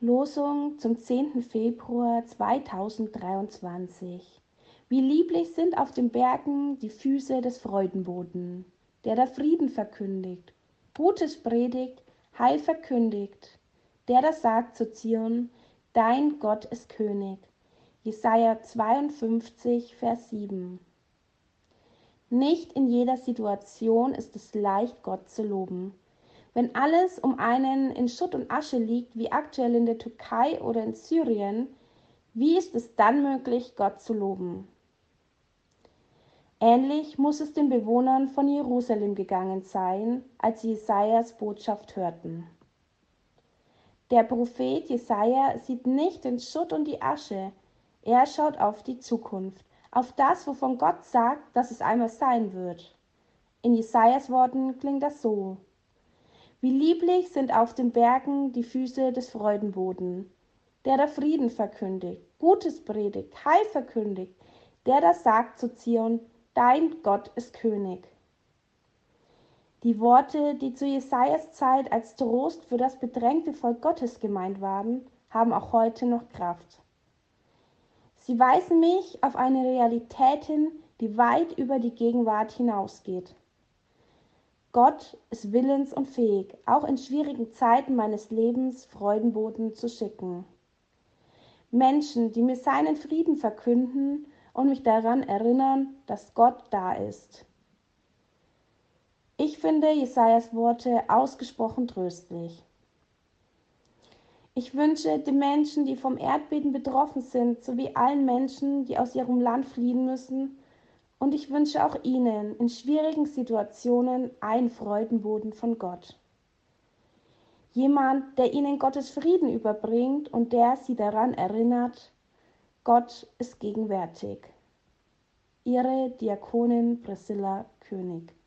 Losung zum 10. Februar 2023. Wie lieblich sind auf den Bergen die Füße des Freudenboten, der da Frieden verkündigt, Gutes predigt, Heil verkündigt, der das sagt zu Zion, dein Gott ist König. Jesaja 52, Vers 7. Nicht in jeder Situation ist es leicht, Gott zu loben. Wenn alles um einen in Schutt und Asche liegt, wie aktuell in der Türkei oder in Syrien, wie ist es dann möglich, Gott zu loben? Ähnlich muss es den Bewohnern von Jerusalem gegangen sein, als sie Jesajas Botschaft hörten. Der Prophet Jesaja sieht nicht den Schutt und die Asche, er schaut auf die Zukunft, auf das, wovon Gott sagt, dass es einmal sein wird. In Jesajas Worten klingt das so: wie lieblich sind auf den Bergen die Füße des Freudenboten, der da Frieden verkündigt, Gutes predigt, Heil verkündigt, der da sagt zu Zion, dein Gott ist König. Die Worte, die zu Jesajas Zeit als Trost für das bedrängte Volk Gottes gemeint waren, haben auch heute noch Kraft. Sie weisen mich auf eine Realität hin, die weit über die Gegenwart hinausgeht. Gott ist willens und fähig, auch in schwierigen Zeiten meines Lebens Freudenboten zu schicken. Menschen, die mir seinen Frieden verkünden und mich daran erinnern, dass Gott da ist. Ich finde Jesajas Worte ausgesprochen tröstlich. Ich wünsche den Menschen, die vom Erdbeben betroffen sind, sowie allen Menschen, die aus ihrem Land fliehen müssen, und ich wünsche auch Ihnen in schwierigen Situationen einen Freudenboden von Gott. Jemand, der Ihnen Gottes Frieden überbringt und der Sie daran erinnert, Gott ist gegenwärtig. Ihre Diakonin Priscilla König.